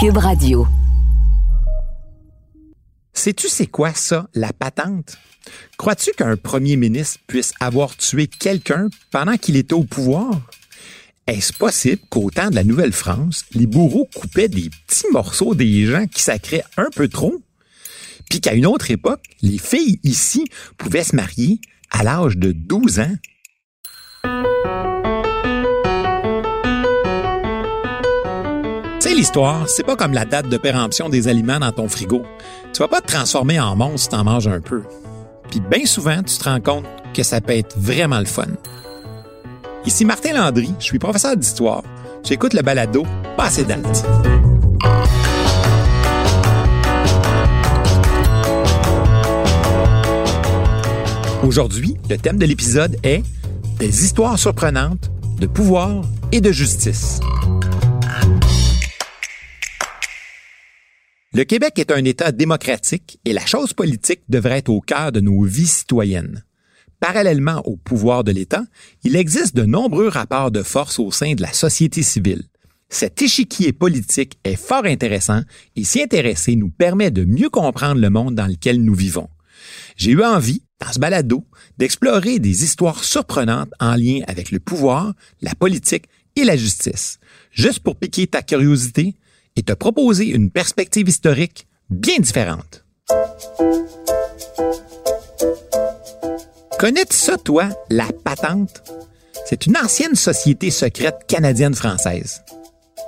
Cube Radio. Sais-tu c'est quoi ça, la patente? Crois-tu qu'un premier ministre puisse avoir tué quelqu'un pendant qu'il était au pouvoir? Est-ce possible qu'au temps de la Nouvelle-France, les bourreaux coupaient des petits morceaux des gens qui sacraient un peu trop? Puis qu'à une autre époque, les filles ici pouvaient se marier à l'âge de 12 ans? L'histoire, c'est pas comme la date de péremption des aliments dans ton frigo. Tu vas pas te transformer en monstre si t'en manges un peu. Puis bien souvent, tu te rends compte que ça peut être vraiment le fun. Ici Martin Landry, je suis professeur d'histoire. J'écoute le balado Passé date. Aujourd'hui, le thème de l'épisode est des histoires surprenantes de pouvoir et de justice. Le Québec est un État démocratique et la chose politique devrait être au cœur de nos vies citoyennes. Parallèlement au pouvoir de l'État, il existe de nombreux rapports de force au sein de la société civile. Cet échiquier politique est fort intéressant et s'y intéresser nous permet de mieux comprendre le monde dans lequel nous vivons. J'ai eu envie, dans ce balado, d'explorer des histoires surprenantes en lien avec le pouvoir, la politique et la justice. Juste pour piquer ta curiosité, et te proposer une perspective historique bien différente. Connais-tu ça, toi, la patente? C'est une ancienne société secrète canadienne-française.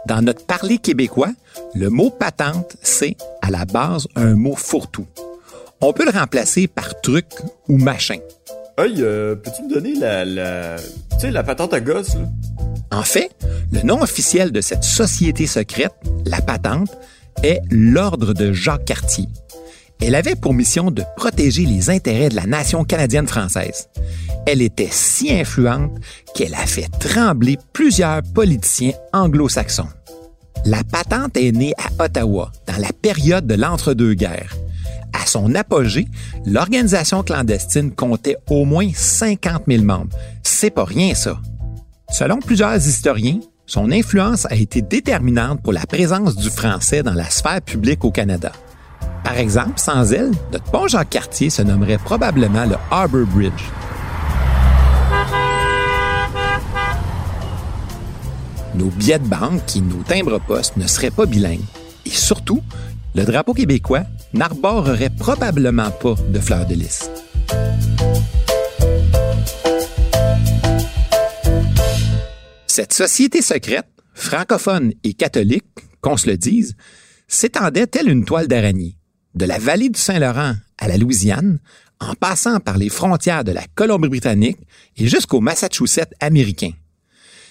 Dans notre parler québécois, le mot patente, c'est à la base un mot fourre-tout. On peut le remplacer par truc ou machin. Hey, euh, peux-tu me donner la, la, la patente à gosse, là? En fait, le nom officiel de cette société secrète, la patente, est l'Ordre de Jacques Cartier. Elle avait pour mission de protéger les intérêts de la nation canadienne-française. Elle était si influente qu'elle a fait trembler plusieurs politiciens anglo-saxons. La patente est née à Ottawa dans la période de l'entre-deux-guerres. À son apogée, l'organisation clandestine comptait au moins 50 000 membres. C'est pas rien, ça. Selon plusieurs historiens, son influence a été déterminante pour la présence du français dans la sphère publique au Canada. Par exemple, sans elle, notre pont Jacques-Cartier se nommerait probablement le Harbour Bridge. Nos billets de banque et nos timbres-poste ne seraient pas bilingues. Et surtout, le drapeau québécois n'arborerait probablement pas de fleurs de lys. Cette société secrète, francophone et catholique, qu'on se le dise, s'étendait telle une toile d'araignée, de la vallée du Saint-Laurent à la Louisiane, en passant par les frontières de la Colombie-Britannique et jusqu'au Massachusetts américain.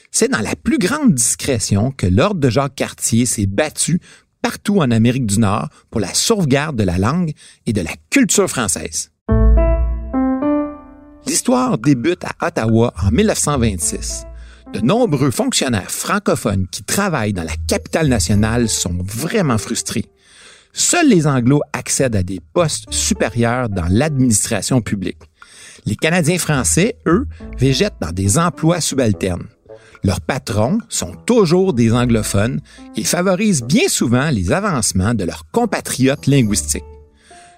C'est dans la plus grande discrétion que l'ordre de Jacques Cartier s'est battu partout en Amérique du Nord pour la sauvegarde de la langue et de la culture française. L'histoire débute à Ottawa en 1926 de nombreux fonctionnaires francophones qui travaillent dans la capitale nationale sont vraiment frustrés. Seuls les Anglos accèdent à des postes supérieurs dans l'administration publique. Les Canadiens français, eux, végètent dans des emplois subalternes. Leurs patrons sont toujours des anglophones et favorisent bien souvent les avancements de leurs compatriotes linguistiques.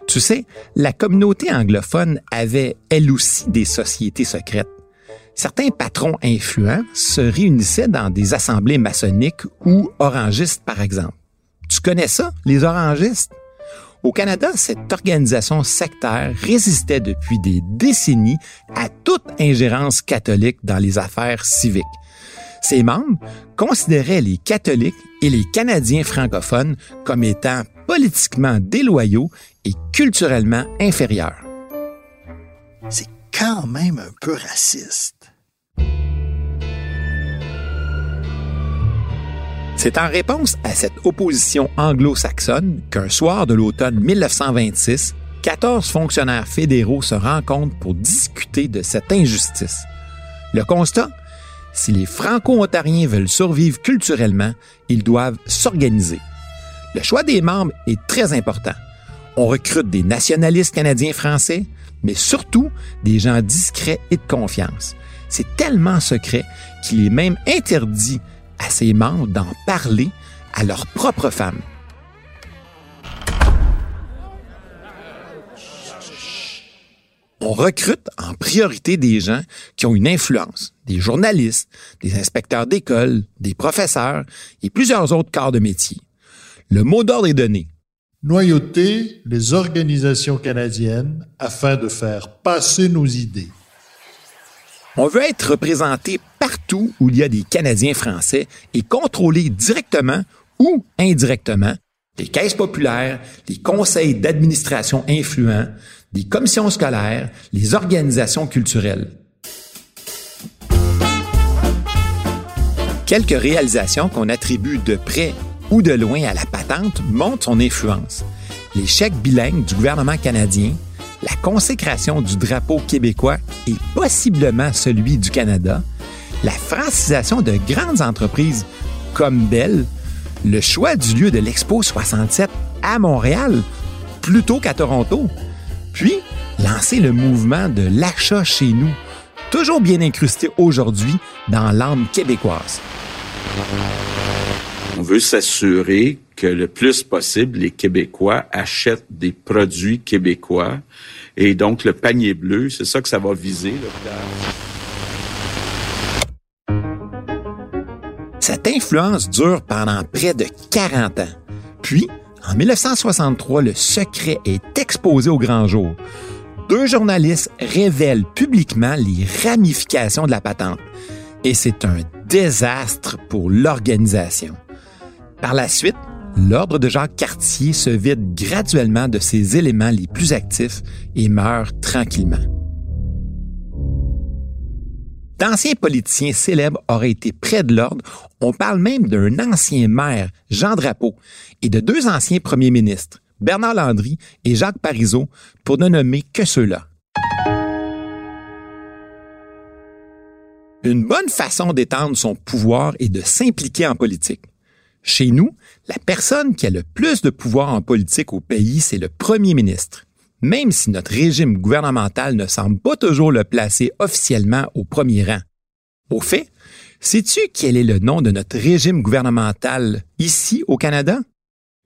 Tu sais, la communauté anglophone avait elle aussi des sociétés secrètes certains patrons influents se réunissaient dans des assemblées maçonniques ou orangistes, par exemple. Tu connais ça, les orangistes? Au Canada, cette organisation sectaire résistait depuis des décennies à toute ingérence catholique dans les affaires civiques. Ses membres considéraient les catholiques et les Canadiens francophones comme étant politiquement déloyaux et culturellement inférieurs. C'est quand même un peu raciste. C'est en réponse à cette opposition anglo-saxonne qu'un soir de l'automne 1926, 14 fonctionnaires fédéraux se rencontrent pour discuter de cette injustice. Le constat Si les Franco-Ontariens veulent survivre culturellement, ils doivent s'organiser. Le choix des membres est très important. On recrute des nationalistes canadiens-français, mais surtout des gens discrets et de confiance. C'est tellement secret qu'il est même interdit à ses membres d'en parler à leurs propres femmes. On recrute en priorité des gens qui ont une influence, des journalistes, des inspecteurs d'école, des professeurs et plusieurs autres corps de métier. Le mot d'ordre est donné. Noyauter les organisations canadiennes afin de faire passer nos idées. On veut être représenté partout où il y a des Canadiens français et contrôler directement ou indirectement les caisses populaires, les conseils d'administration influents, des commissions scolaires, les organisations culturelles. Quelques réalisations qu'on attribue de près ou de loin à la patente montrent son influence. Les chèques bilingues du gouvernement canadien, la consécration du drapeau québécois et possiblement celui du Canada, la francisation de grandes entreprises comme Bell, le choix du lieu de l'Expo 67 à Montréal plutôt qu'à Toronto, puis lancer le mouvement de l'achat chez nous, toujours bien incrusté aujourd'hui dans l'âme québécoise. On veut s'assurer que le plus possible, les Québécois achètent des produits québécois. Et donc, le panier bleu, c'est ça que ça va viser. Cette influence dure pendant près de 40 ans. Puis, en 1963, le secret est exposé au grand jour. Deux journalistes révèlent publiquement les ramifications de la patente. Et c'est un désastre pour l'organisation. Par la suite, l'ordre de Jacques Cartier se vide graduellement de ses éléments les plus actifs et meurt tranquillement. D'anciens politiciens célèbres auraient été près de l'ordre. On parle même d'un ancien maire, Jean Drapeau, et de deux anciens premiers ministres, Bernard Landry et Jacques Parizeau, pour ne nommer que ceux-là. Une bonne façon d'étendre son pouvoir est de s'impliquer en politique. Chez nous, la personne qui a le plus de pouvoir en politique au pays, c'est le premier ministre même si notre régime gouvernemental ne semble pas toujours le placer officiellement au premier rang. Au fait, sais-tu quel est le nom de notre régime gouvernemental ici au Canada?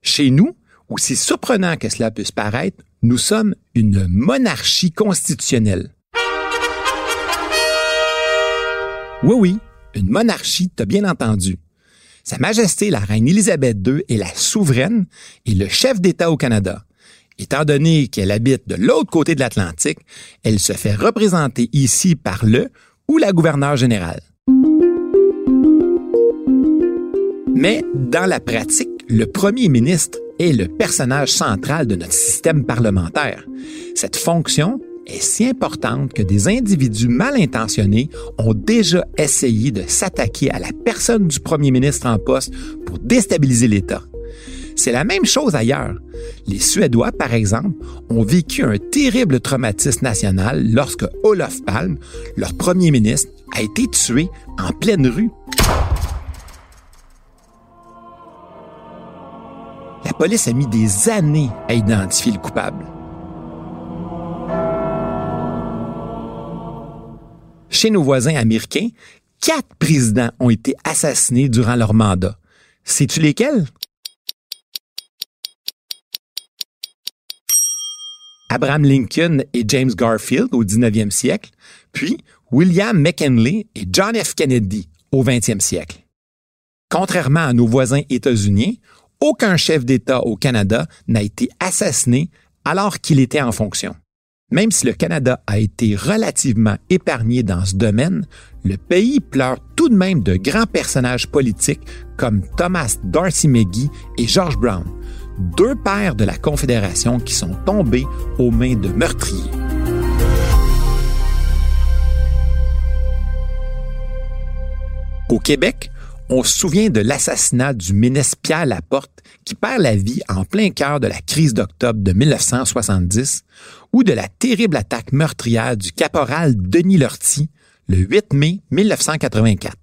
Chez nous, aussi surprenant que cela puisse paraître, nous sommes une monarchie constitutionnelle. Oui, oui, une monarchie, t'as bien entendu. Sa Majesté la Reine Élisabeth II est la souveraine et le chef d'État au Canada. Étant donné qu'elle habite de l'autre côté de l'Atlantique, elle se fait représenter ici par le ou la gouverneure générale. Mais dans la pratique, le premier ministre est le personnage central de notre système parlementaire. Cette fonction est si importante que des individus mal intentionnés ont déjà essayé de s'attaquer à la personne du premier ministre en poste pour déstabiliser l'État. C'est la même chose ailleurs. Les Suédois, par exemple, ont vécu un terrible traumatisme national lorsque Olof Palme, leur premier ministre, a été tué en pleine rue. La police a mis des années à identifier le coupable. Chez nos voisins américains, quatre présidents ont été assassinés durant leur mandat. Sais-tu lesquels? Abraham Lincoln et James Garfield au 19e siècle, puis William McKinley et John F. Kennedy au 20e siècle. Contrairement à nos voisins états-uniens, aucun chef d'État au Canada n'a été assassiné alors qu'il était en fonction. Même si le Canada a été relativement épargné dans ce domaine, le pays pleure tout de même de grands personnages politiques comme Thomas Darcy McGee et George Brown, deux pères de la Confédération qui sont tombés aux mains de meurtriers. Au Québec, on se souvient de l'assassinat du ministre Pierre Laporte qui perd la vie en plein cœur de la crise d'octobre de 1970 ou de la terrible attaque meurtrière du caporal Denis Lortie le 8 mai 1984.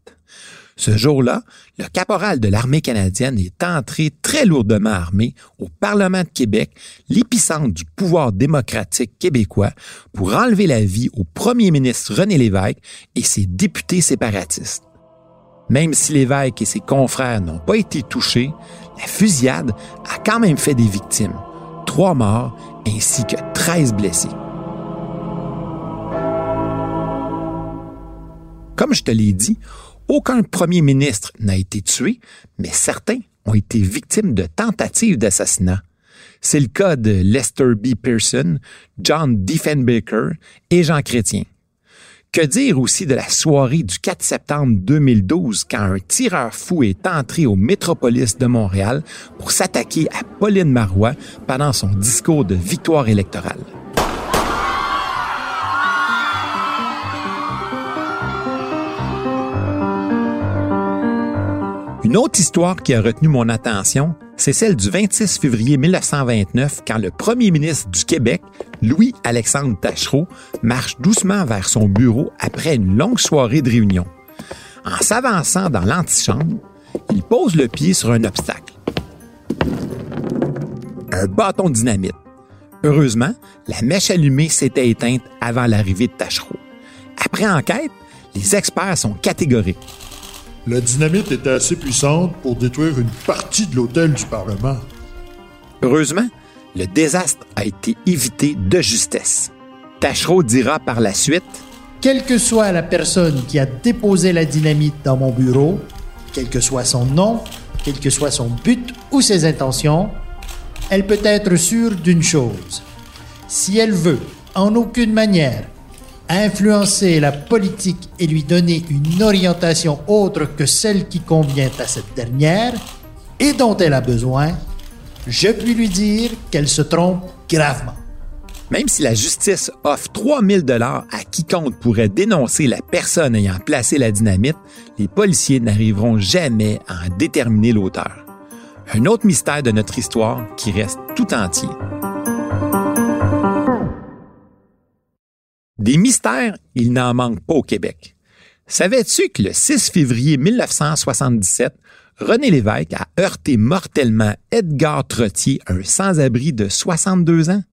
Ce jour-là, le caporal de l'armée canadienne est entré très lourdement armé au Parlement de Québec, l'épicentre du pouvoir démocratique québécois, pour enlever la vie au premier ministre René Lévesque et ses députés séparatistes. Même si l'évêque et ses confrères n'ont pas été touchés, la fusillade a quand même fait des victimes, trois morts ainsi que 13 blessés. Comme je te l'ai dit, aucun premier ministre n'a été tué, mais certains ont été victimes de tentatives d'assassinat. C'est le cas de Lester B. Pearson, John Diefenbaker et Jean Chrétien. Que dire aussi de la soirée du 4 septembre 2012 quand un tireur fou est entré au Métropolis de Montréal pour s'attaquer à Pauline Marois pendant son discours de victoire électorale? Une autre histoire qui a retenu mon attention, c'est celle du 26 février 1929 quand le premier ministre du Québec, Louis-Alexandre Tachereau, marche doucement vers son bureau après une longue soirée de réunion. En s'avançant dans l'antichambre, il pose le pied sur un obstacle. Un bâton dynamite. Heureusement, la mèche allumée s'était éteinte avant l'arrivée de Tachereau. Après enquête, les experts sont catégoriques. La dynamite était assez puissante pour détruire une partie de l'hôtel du Parlement. Heureusement, le désastre a été évité de justesse. Tachereau dira par la suite Quelle que soit la personne qui a déposé la dynamite dans mon bureau, quel que soit son nom, quel que soit son but ou ses intentions, elle peut être sûre d'une chose. Si elle veut, en aucune manière, influencer la politique et lui donner une orientation autre que celle qui convient à cette dernière et dont elle a besoin, je puis lui dire qu'elle se trompe gravement. Même si la justice offre 3000 dollars à quiconque pourrait dénoncer la personne ayant placé la dynamite, les policiers n'arriveront jamais à en déterminer l'auteur. Un autre mystère de notre histoire qui reste tout entier. Des mystères, il n'en manque pas au Québec. Savais-tu que le 6 février 1977, René Lévesque a heurté mortellement Edgar Trottier, un sans-abri de 62 ans?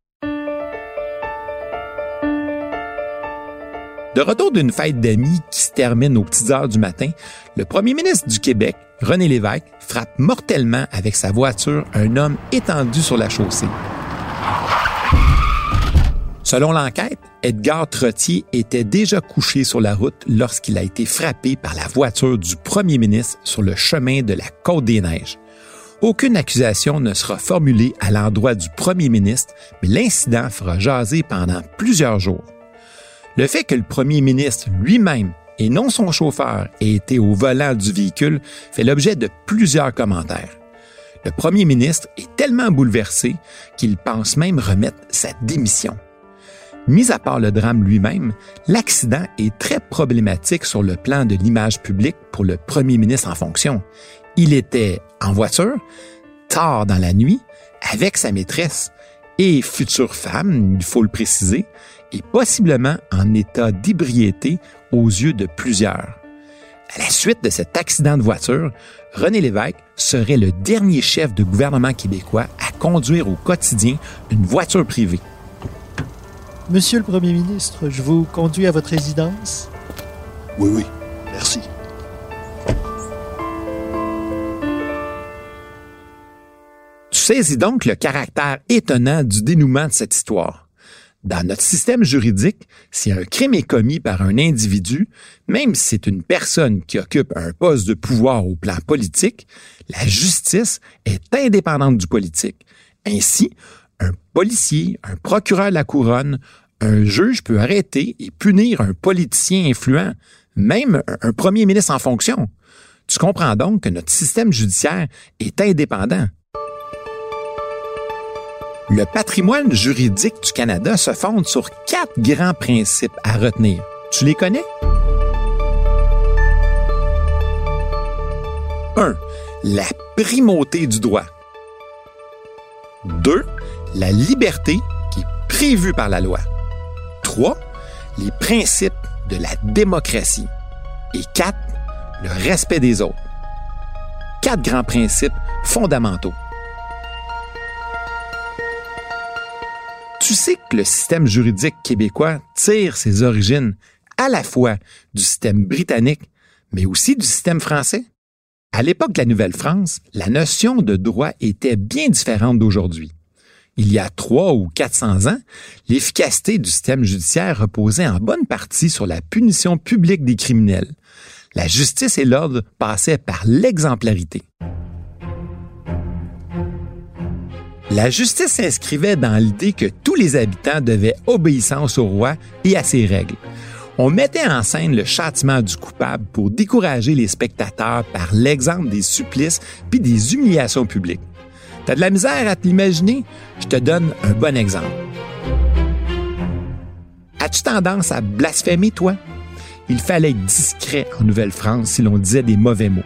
De retour d'une fête d'amis qui se termine aux petites heures du matin, le premier ministre du Québec, René Lévesque, frappe mortellement avec sa voiture un homme étendu sur la chaussée. Selon l'enquête, Edgar Trottier était déjà couché sur la route lorsqu'il a été frappé par la voiture du premier ministre sur le chemin de la Côte des Neiges. Aucune accusation ne sera formulée à l'endroit du premier ministre, mais l'incident fera jaser pendant plusieurs jours. Le fait que le premier ministre lui-même et non son chauffeur ait été au volant du véhicule fait l'objet de plusieurs commentaires. Le premier ministre est tellement bouleversé qu'il pense même remettre sa démission. Mis à part le drame lui-même, l'accident est très problématique sur le plan de l'image publique pour le premier ministre en fonction. Il était en voiture, tard dans la nuit, avec sa maîtresse et future femme, il faut le préciser, et possiblement en état d'ébriété aux yeux de plusieurs. À la suite de cet accident de voiture, René Lévesque serait le dernier chef de gouvernement québécois à conduire au quotidien une voiture privée. Monsieur le Premier ministre, je vous conduis à votre résidence. Oui, oui, merci. Tu saisis donc le caractère étonnant du dénouement de cette histoire. Dans notre système juridique, si un crime est commis par un individu, même si c'est une personne qui occupe un poste de pouvoir au plan politique, la justice est indépendante du politique. Ainsi, un policier, un procureur de la couronne, un juge peut arrêter et punir un politicien influent, même un premier ministre en fonction. Tu comprends donc que notre système judiciaire est indépendant. Le patrimoine juridique du Canada se fonde sur quatre grands principes à retenir. Tu les connais? 1. La primauté du droit. 2. La liberté qui est prévue par la loi. 3. Les principes de la démocratie. Et 4. Le respect des autres. Quatre grands principes fondamentaux. Tu sais que le système juridique québécois tire ses origines à la fois du système britannique, mais aussi du système français? À l'époque de la Nouvelle-France, la notion de droit était bien différente d'aujourd'hui. Il y a trois ou quatre cents ans, l'efficacité du système judiciaire reposait en bonne partie sur la punition publique des criminels. La justice et l'ordre passaient par l'exemplarité. La justice s'inscrivait dans l'idée que tous les habitants devaient obéissance au roi et à ses règles. On mettait en scène le châtiment du coupable pour décourager les spectateurs par l'exemple des supplices puis des humiliations publiques. T'as de la misère à t'imaginer? Je te donne un bon exemple. As-tu tendance à blasphémer, toi? Il fallait être discret en Nouvelle-France si l'on disait des mauvais mots.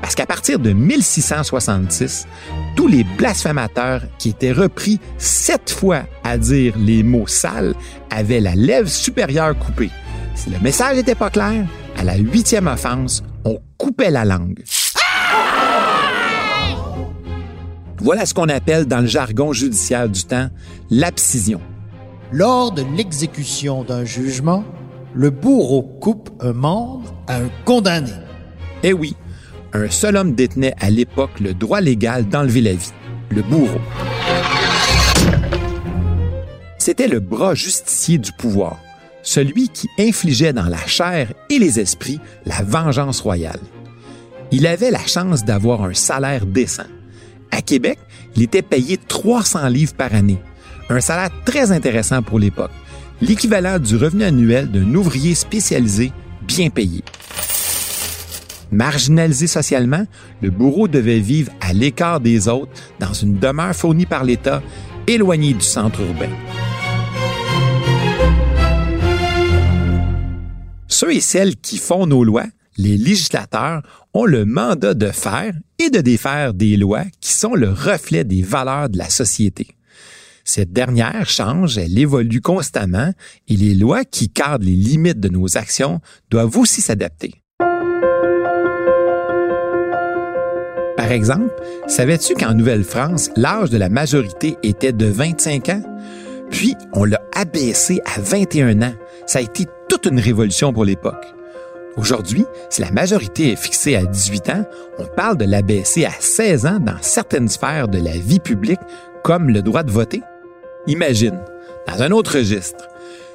Parce qu'à partir de 1666, tous les blasphémateurs qui étaient repris sept fois à dire les mots sales avaient la lèvre supérieure coupée. Si le message n'était pas clair, à la huitième offense, on coupait la langue. Voilà ce qu'on appelle dans le jargon judiciaire du temps l'abscission. Lors de l'exécution d'un jugement, le bourreau coupe un membre à un condamné. Eh oui, un seul homme détenait à l'époque le droit légal d'enlever la vie, le bourreau. C'était le bras justicier du pouvoir, celui qui infligeait dans la chair et les esprits la vengeance royale. Il avait la chance d'avoir un salaire décent. À Québec, il était payé 300 livres par année, un salaire très intéressant pour l'époque, l'équivalent du revenu annuel d'un ouvrier spécialisé bien payé. Marginalisé socialement, le bourreau devait vivre à l'écart des autres dans une demeure fournie par l'État, éloignée du centre urbain. Ceux et celles qui font nos lois, les législateurs, ont le mandat de faire et de défaire des lois qui sont le reflet des valeurs de la société. Cette dernière change, elle évolue constamment et les lois qui cadrent les limites de nos actions doivent aussi s'adapter. Par exemple, savais-tu qu'en Nouvelle-France, l'âge de la majorité était de 25 ans? Puis, on l'a abaissé à 21 ans. Ça a été toute une révolution pour l'époque. Aujourd'hui, si la majorité est fixée à 18 ans, on parle de l'abaisser à 16 ans dans certaines sphères de la vie publique, comme le droit de voter. Imagine, dans un autre registre,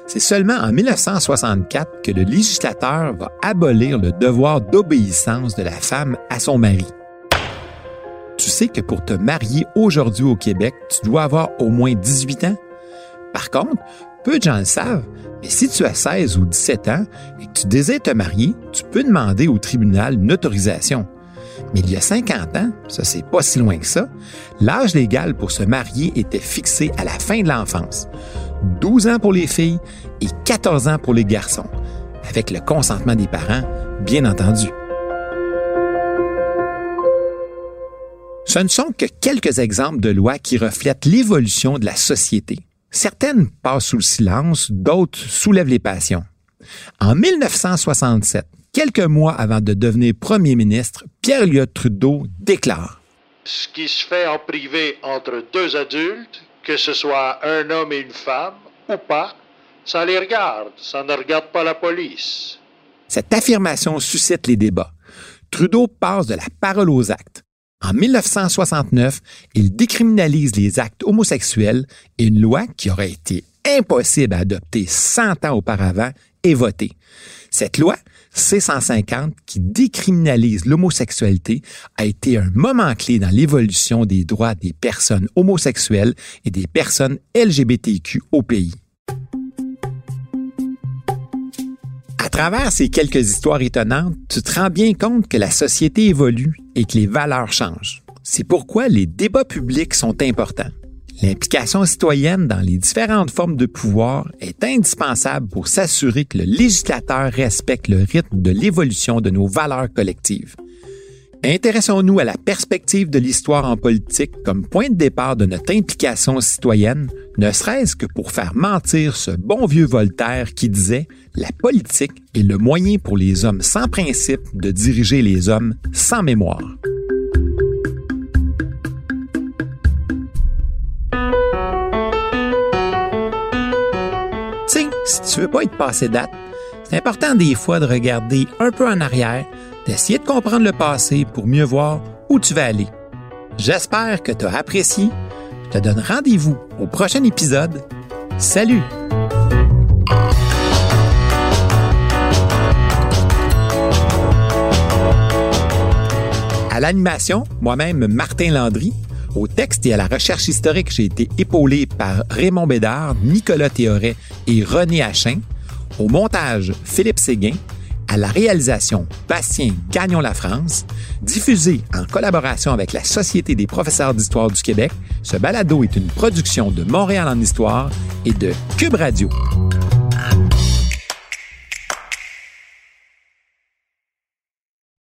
c'est seulement en 1964 que le législateur va abolir le devoir d'obéissance de la femme à son mari tu sais que pour te marier aujourd'hui au Québec, tu dois avoir au moins 18 ans? Par contre, peu de gens le savent, mais si tu as 16 ou 17 ans et que tu désires te marier, tu peux demander au tribunal une autorisation. Mais il y a 50 ans, ça c'est pas si loin que ça, l'âge légal pour se marier était fixé à la fin de l'enfance. 12 ans pour les filles et 14 ans pour les garçons, avec le consentement des parents, bien entendu. Ce ne sont que quelques exemples de lois qui reflètent l'évolution de la société. Certaines passent sous le silence, d'autres soulèvent les passions. En 1967, quelques mois avant de devenir premier ministre, Pierre Elliott Trudeau déclare Ce qui se fait en privé entre deux adultes, que ce soit un homme et une femme ou pas, ça les regarde, ça ne regarde pas la police. Cette affirmation suscite les débats. Trudeau passe de la parole aux actes. En 1969, il décriminalise les actes homosexuels et une loi qui aurait été impossible à adopter 100 ans auparavant est votée. Cette loi, C-150, qui décriminalise l'homosexualité, a été un moment clé dans l'évolution des droits des personnes homosexuelles et des personnes LGBTQ au pays. Travers ces quelques histoires étonnantes, tu te rends bien compte que la société évolue et que les valeurs changent. C'est pourquoi les débats publics sont importants. L'implication citoyenne dans les différentes formes de pouvoir est indispensable pour s'assurer que le législateur respecte le rythme de l'évolution de nos valeurs collectives. Intéressons-nous à la perspective de l'histoire en politique comme point de départ de notre implication citoyenne, ne serait-ce que pour faire mentir ce bon vieux Voltaire qui disait La politique est le moyen pour les hommes sans principe de diriger les hommes sans mémoire. Tu sais, si tu veux pas être passé date, C'est important des fois de regarder un peu en arrière, d'essayer de comprendre le passé pour mieux voir où tu vas aller. J'espère que tu as apprécié. Je te donne rendez-vous au prochain épisode. Salut! À l'animation, moi-même, Martin Landry. Au texte et à la recherche historique, j'ai été épaulé par Raymond Bédard, Nicolas Théoret et René Hachin. Au montage, Philippe Séguin. À la réalisation, Bastien Gagnon La France. Diffusé en collaboration avec la Société des professeurs d'histoire du Québec, ce balado est une production de Montréal en histoire et de Cube Radio.